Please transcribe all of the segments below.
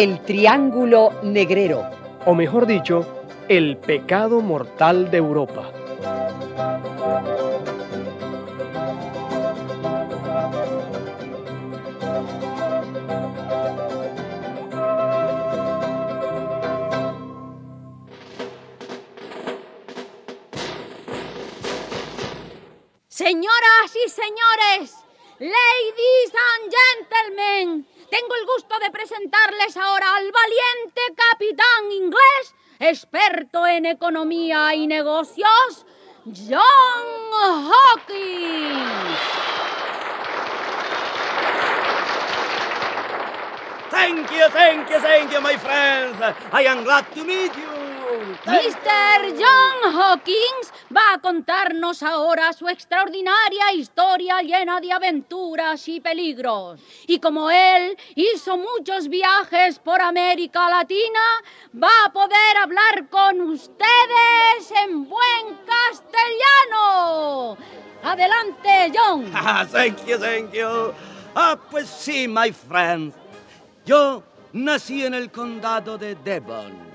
El Triángulo Negrero. O mejor dicho, el pecado mortal de Europa. Señoras y señores, ladies and gentlemen, tengo el gusto de presentarles ahora al valiente capitán inglés, experto en economía y negocios, John Hawkins. Thank you, thank you, thank you, my friends. I am glad to meet you. Mr. John Hawkins va a contarnos ahora su extraordinaria historia llena de aventuras y peligros. Y como él hizo muchos viajes por América Latina, va a poder hablar con ustedes en buen castellano. Adelante, John. Ah, thank you, thank you. Ah, pues sí, my friend. Yo nací en el condado de Devon.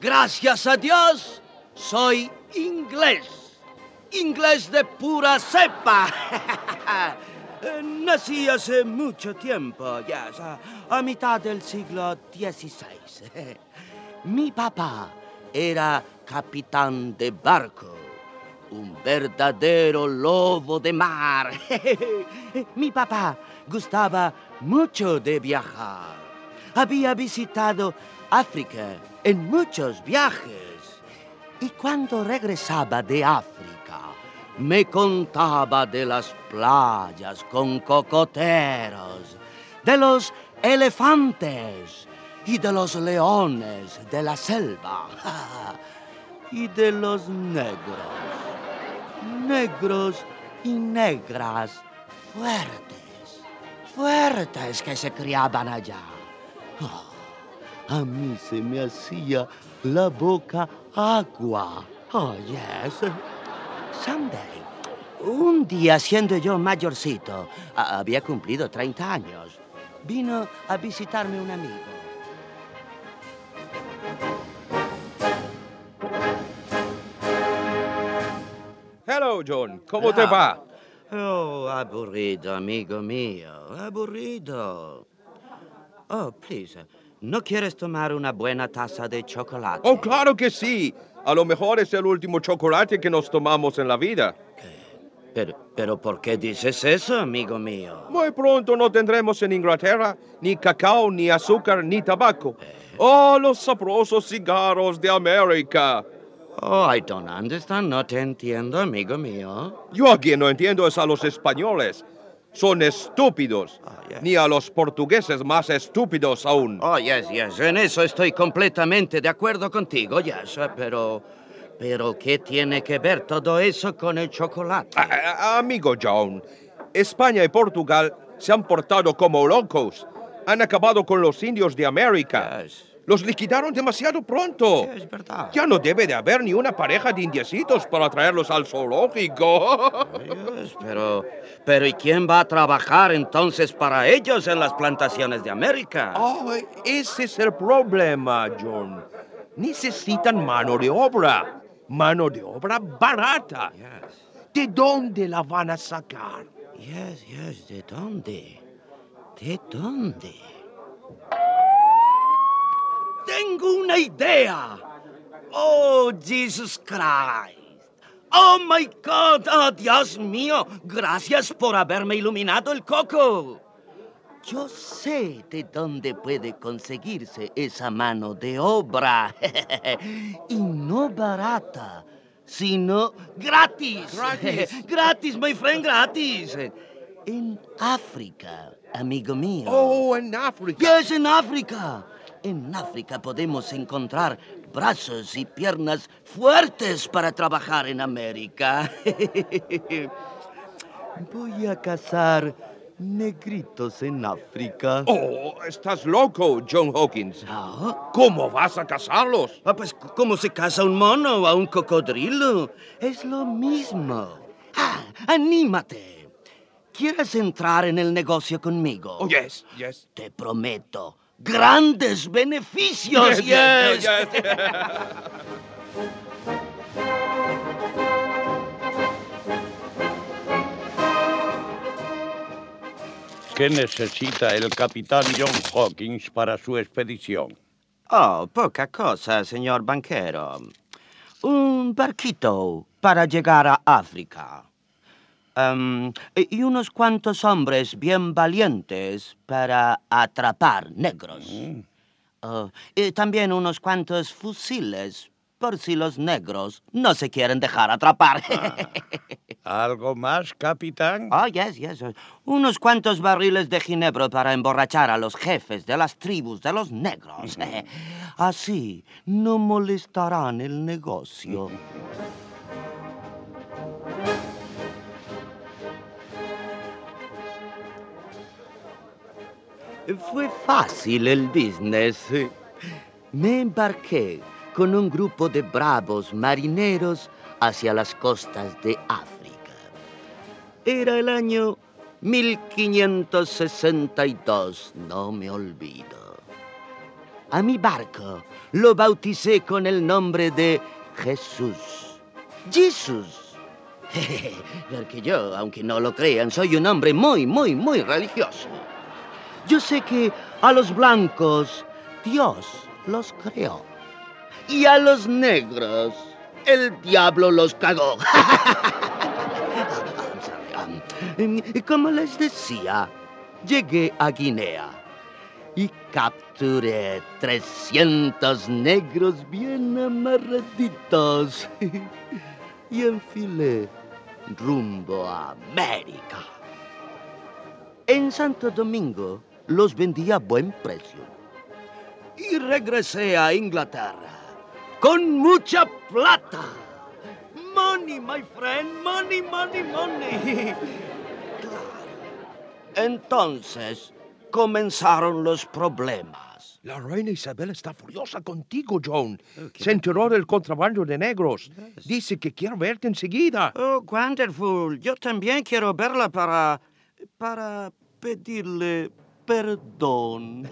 Gracias a Dios, soy inglés. Inglés de pura cepa. Nací hace mucho tiempo, ya, a, mitad del siglo XVI. Mi papá era capitán de barco, un verdadero lobo de mar. Mi papá gustaba mucho de viajar. Había visitado África en muchos viajes. Y cuando regresaba de África, me contaba de las playas con cocoteros, de los elefantes y de los leones de la selva y de los negros. Negros y negras fuertes, fuertes que se criaban allá. Oh, a mí se me hacía la boca agua. Oh, yes. Someday, un día siendo yo mayorcito, había cumplido 30 años, vino a visitarme un amigo. Hello, John. ¿Cómo te Ah. va? Oh, aburrido, amigo mío, aburrido. Oh, please, ¿no quieres tomar una buena taza de chocolate? Oh, claro que sí. A lo mejor es el último chocolate que nos tomamos en la vida. Pero, pero, ¿por qué dices eso, amigo mío? Muy pronto no tendremos en Inglaterra ni cacao, ni azúcar, ni tabaco. Oh, los sabrosos cigarros de América. Oh, I don't understand, no te entiendo, amigo mío. Yo a quien no entiendo es a los españoles. Son estúpidos. Ah. Ni a los portugueses más estúpidos aún. Oh, yes, yes, en eso estoy completamente de acuerdo contigo, yes, pero... Pero, ¿qué tiene que ver todo eso con el chocolate? Amigo John, España y Portugal se han portado como locos. Han acabado con los indios de América. Yes. Los liquidaron demasiado pronto. Es verdad. Ya no debe de haber ni una pareja de indiecitos para traerlos al zoológico. Yes, pero, pero ¿y quién va a trabajar entonces para ellos en las plantaciones de América? Oh, ese es el problema, John. Necesitan mano de obra. Mano de obra barata. Yes, ¿De dónde la van a sacar? yes, yes, ¿de dónde? ¿De dónde? Tengo una idea. Oh, Jesus Christ. Oh, my God. Oh, Dios mío. Gracias por haberme iluminado el coco. Yo sé de dónde puede conseguirse esa mano de obra. y no barata, sino gratis. Gratis. gratis, my friend, gratis. En África, amigo mío. Oh, en África. Yes, en África. En África podemos encontrar brazos y piernas fuertes para trabajar en América. Voy a cazar negritos en África. Oh, estás loco, John Hawkins. ¿Ah? ¿Cómo vas a casarlos? Ah, pues, ¿cómo se casa un mono o a un cocodrilo? Es lo mismo. Ah, anímate. ¿Quieres entrar en el negocio conmigo? Oh, yes, yes. Te prometo grandes beneficios, yes. yes. ¿Qué necesita el capitán John Hawkins para su expedición? Oh, poca cosa, señor banquero. Un barquito para llegar a África. Em, y unos cuantos hombres bien valientes para atrapar negros. Oh, y también unos cuantos fusiles por si los negros no se quieren dejar atrapar. ¿Algo más, capitán? Oh, yes, yes. Unos cuantos barriles de ginebra para emborrachar a los jefes de las tribus de los negros. Así no molestarán el negocio. Fue fácil el business. Me embarqué con un grupo de bravos marineros hacia las costas de África. Era el año 1562, no me olvido. A mi barco lo bauticé con el nombre de Jesús. Jesús. Porque yo, aunque no lo crean, soy un hombre muy, muy, muy religioso. Yo sé que a los blancos Dios los creó. Y a los negros el diablo los cagó. Como les decía, llegué a Guinea y capturé 300 negros bien amarraditos y enfilé rumbo a América. En Santo Domingo los vendí a buen precio y regresé a Inglaterra con mucha plata. Money, my friend, money, money, money. Claro. Entonces comenzaron los problemas. La reina Isabel está furiosa contigo, John. Se enteró del contrabando de negros. Dice que quiere verte enseguida. Oh, wonderful. Yo también quiero verla para... para pedirle perdón.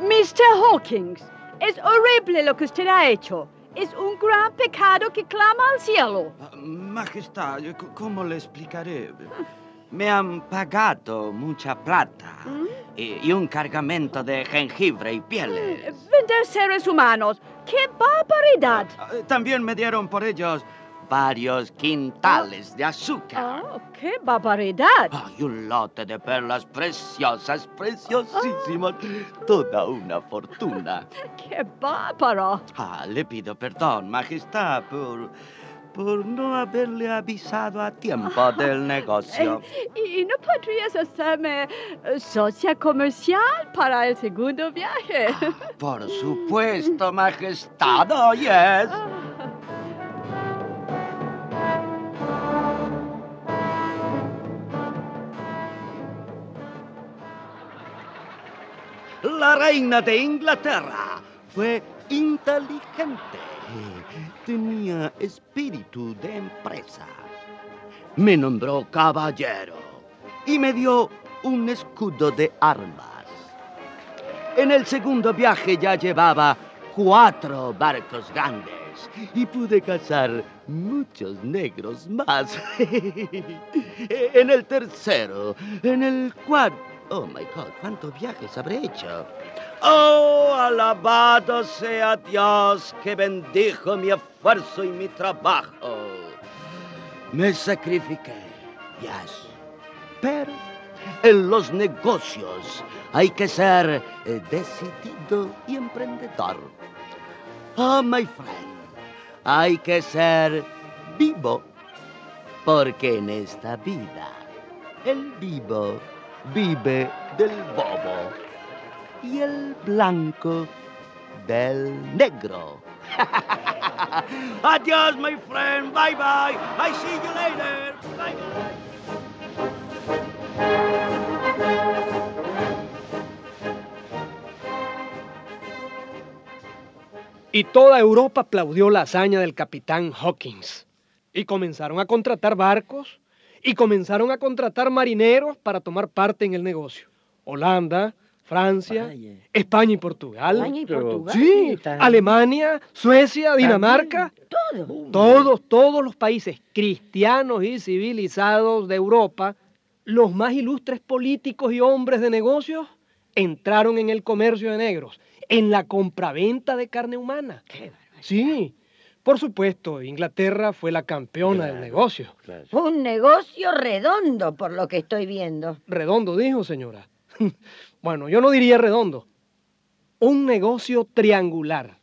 Mr. Hawkins, es horrible lo que usted ha hecho. Es un gran pecado que clama al cielo. Majestad, ¿cómo le explicaré? Me han pagado mucha plata y, y un cargamento de jengibre y pieles. Vender seres humanos. ¡Qué barbaridad! Ah, También me dieron por ellos varios quintales de azúcar. Oh, ¡Qué barbaridad! Ay, un lote de perlas preciosas, preciosísimas. Toda una fortuna. ¡Qué bárbaro! Ah, le pido perdón, Majestad, por, por no haberle avisado a tiempo del negocio. ¿Y no podrías hacerme eh, socia comercial para el segundo viaje? Por supuesto, Majestad, oh, yes. La reina de Inglaterra fue inteligente. Tenía espíritu de empresa. Me nombró caballero y me dio un escudo de armas. En el segundo viaje ya llevaba cuatro barcos grandes y pude cazar muchos negros más. en el tercero, en el cuarto... Oh, my God, ¿cuántos viajes habré hecho? Oh, alabado sea Dios que bendijo mi esfuerzo y mi trabajo. Me sacrifiqué, yes. Pero en los negocios hay que ser eh, decidido y emprendedor. Oh, my friend, hay que ser vivo. Porque en esta vida, el vivo vive del bobo y el blanco del negro. Adiós, my friend. Bye bye. I see you later. Bye bye. Y toda Europa aplaudió la hazaña del capitán Hawkins. Y comenzaron a contratar barcos y comenzaron a contratar marineros para tomar parte en el negocio. Holanda, Francia, Vaya. España y Portugal. España y Portugal. Sí, Alemania, Suecia, Dinamarca. Todo. Todos, todos los países cristianos y civilizados de Europa, los más ilustres políticos y hombres de negocios, entraron en el comercio de negros, en la compraventa de carne humana. Sí, por supuesto, Inglaterra fue la campeona del negocio. Un negocio redondo, por lo que estoy viendo. Redondo, dijo señora. bueno, yo no diría redondo. Un negocio triangular.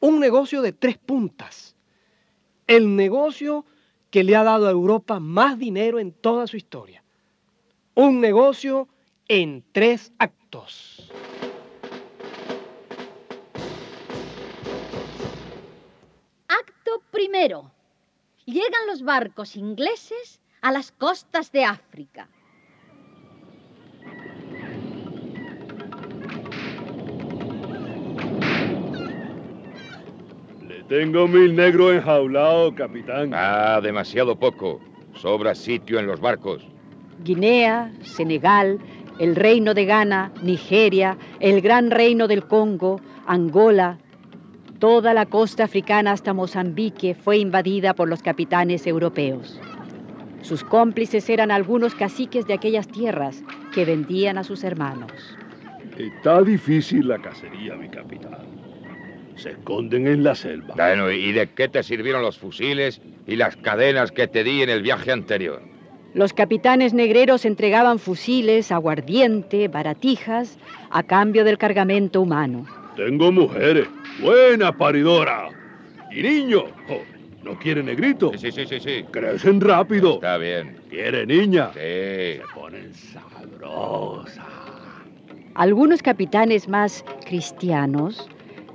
Un negocio de tres puntas. El negocio que le ha dado a Europa más dinero en toda su historia. Un negocio en tres actos. Primero. Llegan los barcos ingleses a las costas de África. Le tengo mil negros enjaulados, capitán. Ah, demasiado poco. Sobra sitio en los barcos. Guinea, Senegal, el Reino de Ghana, Nigeria, el Gran Reino del Congo, Angola, toda la costa africana hasta Mozambique fue invadida por los capitanes europeos. Sus cómplices eran algunos caciques de aquellas tierras que vendían a sus hermanos. Está difícil la cacería, mi capitán. Se esconden en la selva. Bueno, ¿y de qué te sirvieron los fusiles y las cadenas que te di en el viaje anterior? Los capitanes negreros entregaban fusiles, aguardiente, baratijas, a cambio del cargamento humano. Tengo mujeres, buena paridora. Y niños, oh, ¿no quiere negrito? Sí, sí, sí, sí. Crecen rápido. Está bien. ¿Quiere niña? Sí. Se ponen sabrosas. Algunos capitanes más cristianos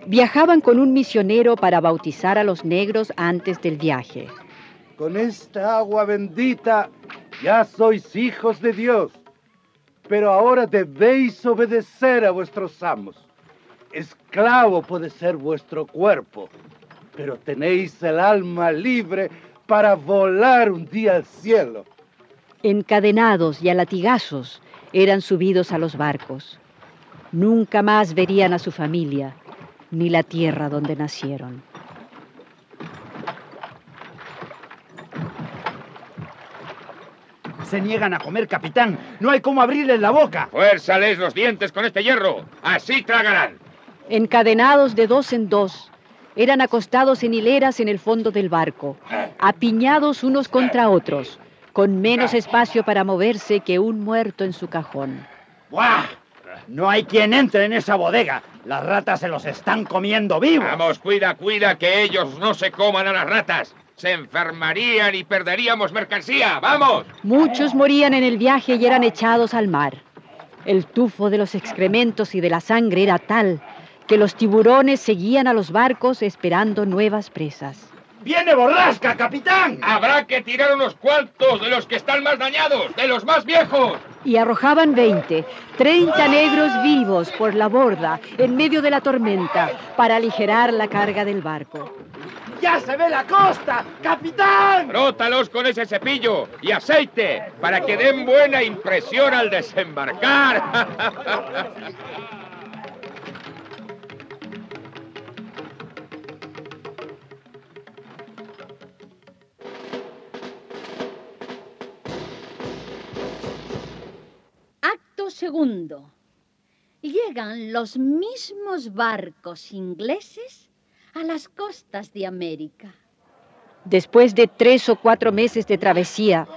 viajaban con un misionero para bautizar a los negros antes del viaje. Con esta agua bendita ya sois hijos de Dios. Pero ahora debéis obedecer a vuestros amos. Esclavo puede ser vuestro cuerpo, pero tenéis el alma libre para volar un día al cielo. Encadenados y a latigazos eran subidos a los barcos. Nunca más verían a su familia ni la tierra donde nacieron. Se niegan a comer, capitán. No hay cómo abrirles la boca. Fuérzales los dientes con este hierro. Así tragarán. Encadenados de dos en dos, eran acostados en hileras en el fondo del barco, apiñados unos contra otros, con menos espacio para moverse que un muerto en su cajón. ¡Buah! No hay quien entre en esa bodega. Las ratas se los están comiendo vivos. Vamos, cuida, cuida que ellos no se coman a las ratas. Se enfermarían y perderíamos mercancía. ¡Vamos! Muchos morían en el viaje y eran echados al mar. El tufo de los excrementos y de la sangre era tal que los tiburones seguían a los barcos esperando nuevas presas. ¡Viene borrasca, capitán! Habrá que tirar unos cuantos de los que están más dañados, de los más viejos. Y arrojaban 20, 30 negros vivos por la borda en medio de la tormenta para aligerar la carga del barco. ¡Ya se ve la costa! ¡Capitán! Frótalos con ese cepillo y aceite para que den buena impresión al desembarcar. segundo. Llegan los mismos barcos ingleses a las costas de América. Después de tres o cuatro meses de travesía,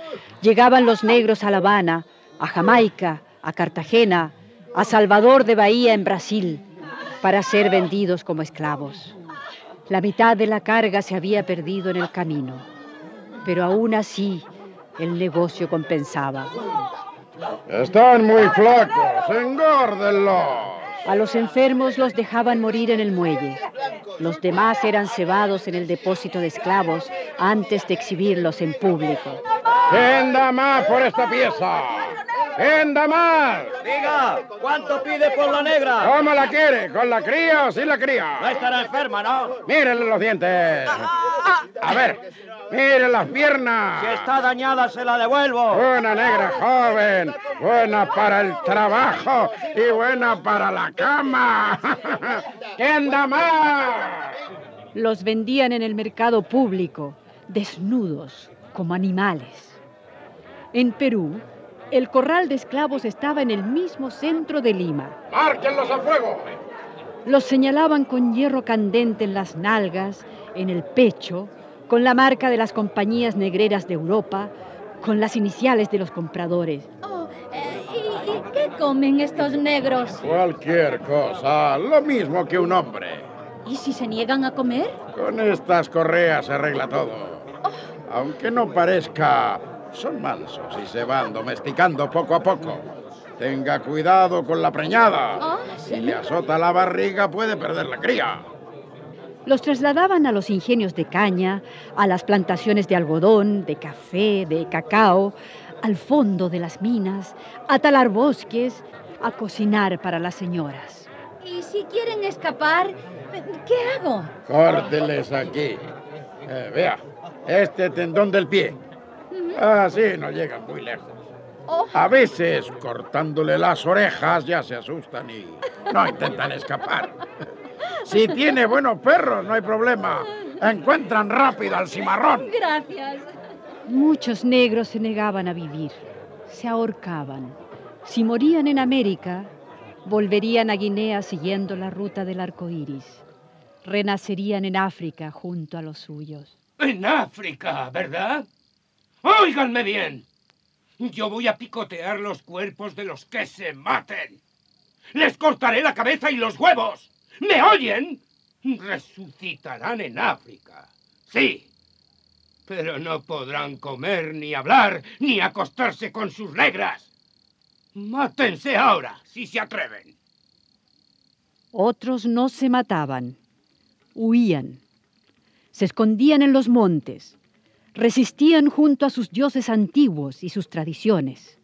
llegaban los negros a La Habana, a Jamaica, a Cartagena, a Salvador de Bahía en Brasil, para ser vendidos como esclavos. La mitad de la carga se había perdido en el camino. Pero aún así, el negocio compensaba. Están muy flacos, engórdenlos. A los enfermos los dejaban morir en el muelle. Los demás eran cebados en el depósito de esclavos antes de exhibirlos en público. ¿Quién da más por esta pieza? ¿Quién da más? Diga, ¿cuánto pide por la negra? ¿Cómo la quiere? ¿Con la cría o sin la cría? No estará enferma, ¿no? Mírenle los dientes. A ver, miren las piernas. Si está dañada, se la devuelvo. Buena negra joven, buena para el trabajo y buena para la cama. ¿Quién da más? Los vendían en el mercado público, desnudos, como animales. En Perú, el corral de esclavos estaba en el mismo centro de Lima. ¡Márquenlos a fuego! Los señalaban con hierro candente en las nalgas, en el pecho, con la marca de las compañías negreras de Europa, con las iniciales de los compradores. Oh, eh, ¿y, y qué comen estos negros? Cualquier cosa, lo mismo que un hombre. ¿Y si se niegan a comer? Con estas correas se arregla todo. Aunque no parezca, son mansos y se van domesticando poco a poco. Tenga cuidado con la preñada. Ah, Si le azota la barriga puede perder la cría. Los trasladaban a los ingenios de caña, a las plantaciones de algodón, de café, de cacao, al fondo de las minas, a talar bosques, a cocinar para las señoras. ¿Y si quieren escapar, qué hago? Córteles aquí. Eh, vea, este tendón del pie. Así no llegan muy lejos. Oh, A veces, cortándole las orejas, ya se asustan y no intentan escapar. Si tiene buenos perros, no hay problema. Encuentran rápido al cimarrón. gracias. Muchos negros se negaban a vivir, se ahorcaban. Si morían en América, volverían a Guinea siguiendo la ruta del arco iris. Renacerían en África junto a los suyos. En África, ¿verdad? Óiganme bien. Yo voy a picotear los cuerpos de los que se maten. Les cortaré la cabeza y los huevos. ¿Me oyen? Resucitarán en África. Sí. Pero no podrán comer, ni hablar, ni acostarse con sus negras. Mátense ahora, si se atreven. Otros no se mataban, huían, se escondían en los montes, resistían junto a sus dioses antiguos y sus tradiciones.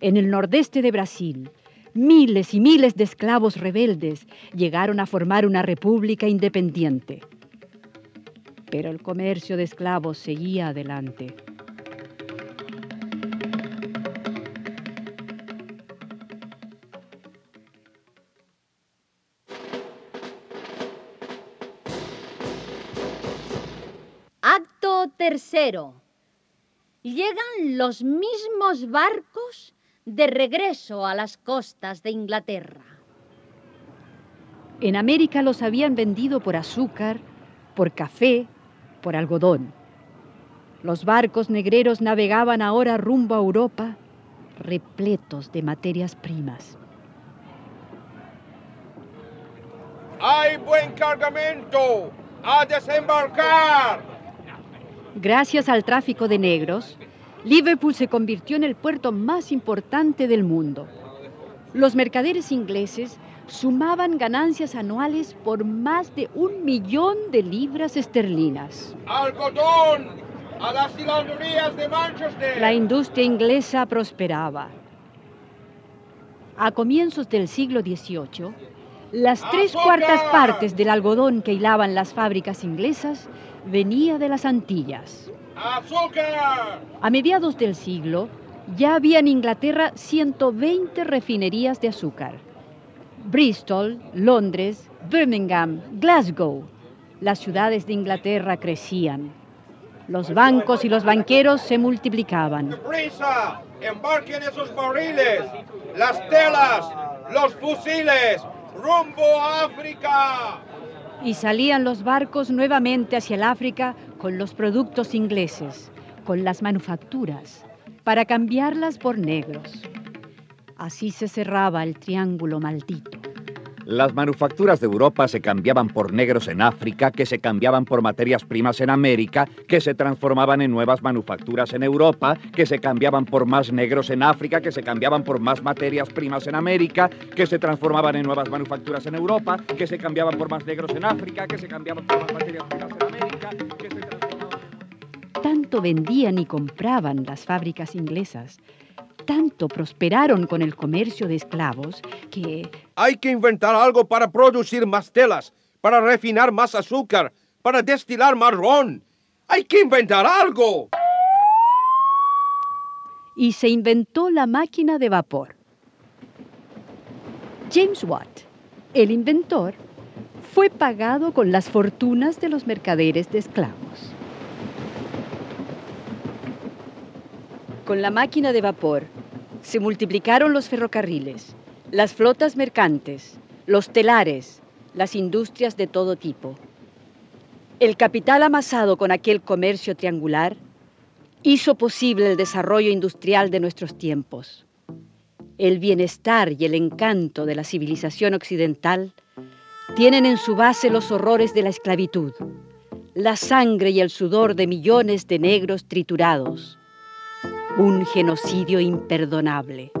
En el nordeste de Brasil, miles y miles de esclavos rebeldes llegaron a formar una república independiente. Pero el comercio de esclavos seguía adelante. Acto tercero. Llegan los mismos barcos de regreso a las costas de Inglaterra. En América los habían vendido por azúcar, por café, por algodón. Los barcos negreros navegaban ahora rumbo a Europa, repletos de materias primas. ¡Hay buen cargamento! ¡A desembarcar! Gracias al tráfico de negros, Liverpool se convirtió en el puerto más importante del mundo. Los mercaderes ingleses sumaban ganancias anuales por más de un millón de libras esterlinas. ¡Algodón! ¡A las hilanderías de Manchester! La industria inglesa prosperaba. A comienzos del siglo XVIII, las tres cuartas partes del algodón que hilaban las fábricas inglesas venía de las Antillas. ¡Azúcar! A mediados del siglo, ya había en Inglaterra 120 refinerías de azúcar. Bristol, Londres, Birmingham, Glasgow. Las ciudades de Inglaterra crecían. Los bancos y los banqueros se multiplicaban. ¡Prisa! ¡Embarquen esos barriles! ¡Las telas! ¡Los fusiles! ¡Rumbo a África! Y salían los barcos nuevamente hacia el África con los productos ingleses, con las manufacturas, para cambiarlas por negros. Así se cerraba el triángulo maldito. Las manufacturas de Europa se cambiaban por negros en África, que se cambiaban por materias primas en América, que se transformaban en nuevas manufacturas en Europa, que se cambiaban por más negros en África, que se cambiaban por más materias primas en América, que se transformaban en nuevas manufacturas en Europa, que se cambiaban por más negros en África, que se cambiaban por más materias primas en Tanto vendían y compraban las fábricas inglesas, tanto prosperaron con el comercio de esclavos, que Hay que inventar algo para producir más telas, para refinar más azúcar, para destilar más ron. Hay que inventar algo. y se inventó la máquina de vapor. James Watt, el inventor, fue pagado con las fortunas de los mercaderes de esclavos. Con la máquina de vapor se multiplicaron los ferrocarriles, las flotas mercantes, los telares, las industrias de todo tipo. El capital amasado con aquel comercio triangular hizo posible el desarrollo industrial de nuestros tiempos. El bienestar y el encanto de la civilización occidental tienen en su base los horrores de la esclavitud, la sangre y el sudor de millones de negros triturados, un genocidio imperdonable.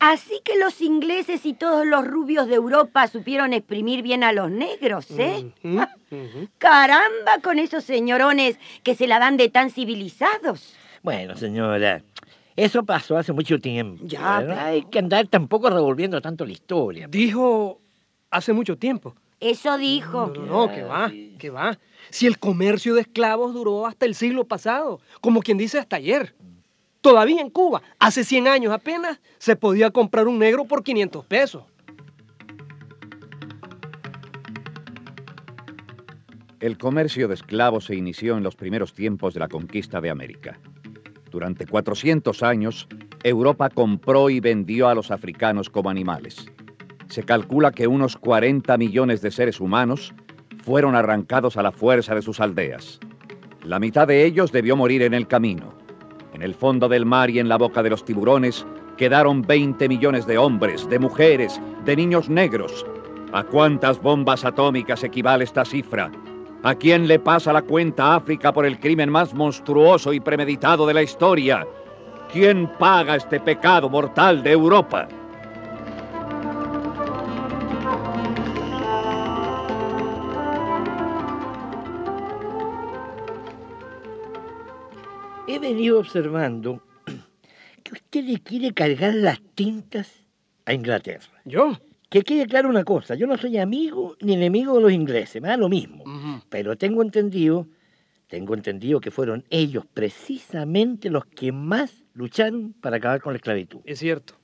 Así que los ingleses y todos los rubios de Europa supieron exprimir bien a los negros, ¿eh? Caramba con esos señorones que se la dan de tan civilizados. Bueno, señora, eso pasó hace mucho tiempo. Ya, ¿verdad? hay que andar tampoco revolviendo tanto la historia. Dijo hace mucho tiempo. Eso dijo. No, no, que va, que va. Si el comercio de esclavos duró hasta el siglo pasado, como quien dice hasta ayer. Todavía en Cuba, hace 100 años apenas, se podía comprar un negro por 500 pesos. El comercio de esclavos se inició en los primeros tiempos de la conquista de América. Durante 400 años, Europa compró y vendió a los africanos como animales. Se calcula que unos 40 millones de seres humanos fueron arrancados a la fuerza de sus aldeas. La mitad de ellos debió morir en el camino. En el fondo del mar y en la boca de los tiburones quedaron 20 millones de hombres, de mujeres, de niños negros. ¿A cuántas bombas atómicas equivale esta cifra? ¿A quién le pasa la cuenta a África por el crimen más monstruoso y premeditado de la historia? ¿Quién paga este pecado mortal de Europa? He venido observando que usted le quiere cargar las tintas a Inglaterra. ¿Yo? Que quede claro una cosa, yo no soy amigo ni enemigo de los ingleses, me da lo mismo. Pero tengo entendido, tengo entendido que fueron ellos precisamente los que más lucharon para acabar con la esclavitud. Es cierto.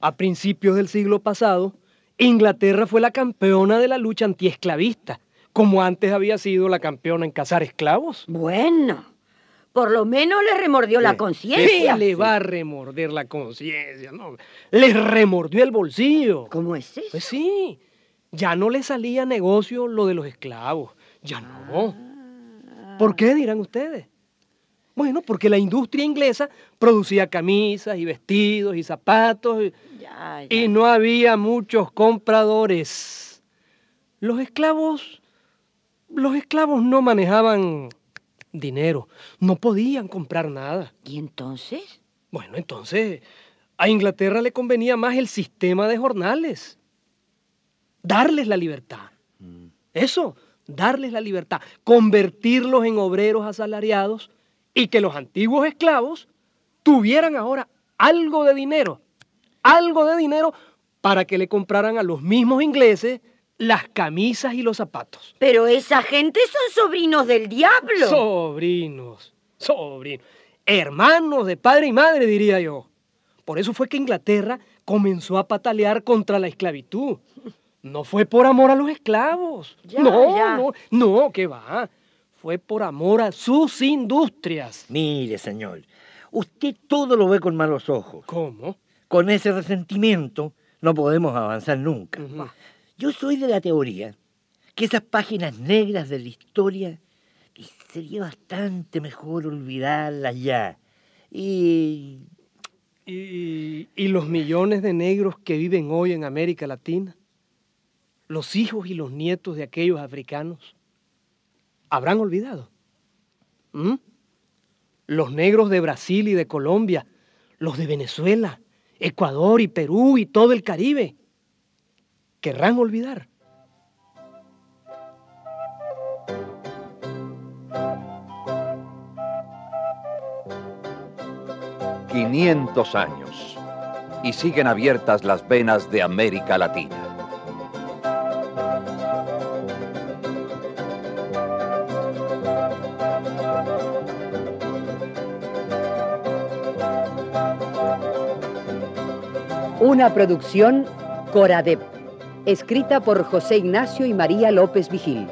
A principios del siglo pasado, Inglaterra fue la campeona de la lucha antiesclavista, como antes había sido la campeona en cazar esclavos. Bueno, por lo menos le remordió la conciencia. ¿Qué le va a remorder la conciencia? No, les remordió el bolsillo. ¿Cómo es eso? Pues sí, ya no le salía negocio lo de los esclavos. Ya no. ¿Por qué dirán ustedes? Bueno, porque la industria inglesa producía camisas y vestidos y zapatos y, Ya, ya. y no había muchos compradores. Los esclavos, los esclavos no manejaban dinero, no podían comprar nada. ¿Y entonces? Bueno, entonces a Inglaterra le convenía más el sistema de jornales. Darles la libertad. Eso, darles la libertad. Convertirlos en obreros asalariados y que los antiguos esclavos tuvieran ahora algo de dinero. Algo de dinero para que le compraran a los mismos ingleses las camisas y los zapatos. Pero esa gente son sobrinos del diablo. Sobrinos, sobrinos. Hermanos de padre y madre, diría yo. Por eso fue que Inglaterra comenzó a patalear contra la esclavitud. No fue por amor a los esclavos. Ya, no, ya. no, no, que va. Fue por amor a sus industrias. Mire, señor, usted todo lo ve con malos ojos. ¿Cómo? Con ese resentimiento no podemos avanzar nunca. Yo soy de la teoría que esas páginas negras de la historia sería bastante mejor olvidarlas ya. Y... ¿Y, y los millones de negros que viven hoy en América Latina? ¿Los hijos y los nietos de aquellos africanos? ¿Habrán olvidado? ¿Mm? Los negros de Brasil y de Colombia, los de Venezuela, Ecuador y Perú y todo el Caribe, ¿querrán olvidar? 500 años y siguen abiertas las venas de América Latina. Una producción Coradep, escrita por José Ignacio y María López Vigil.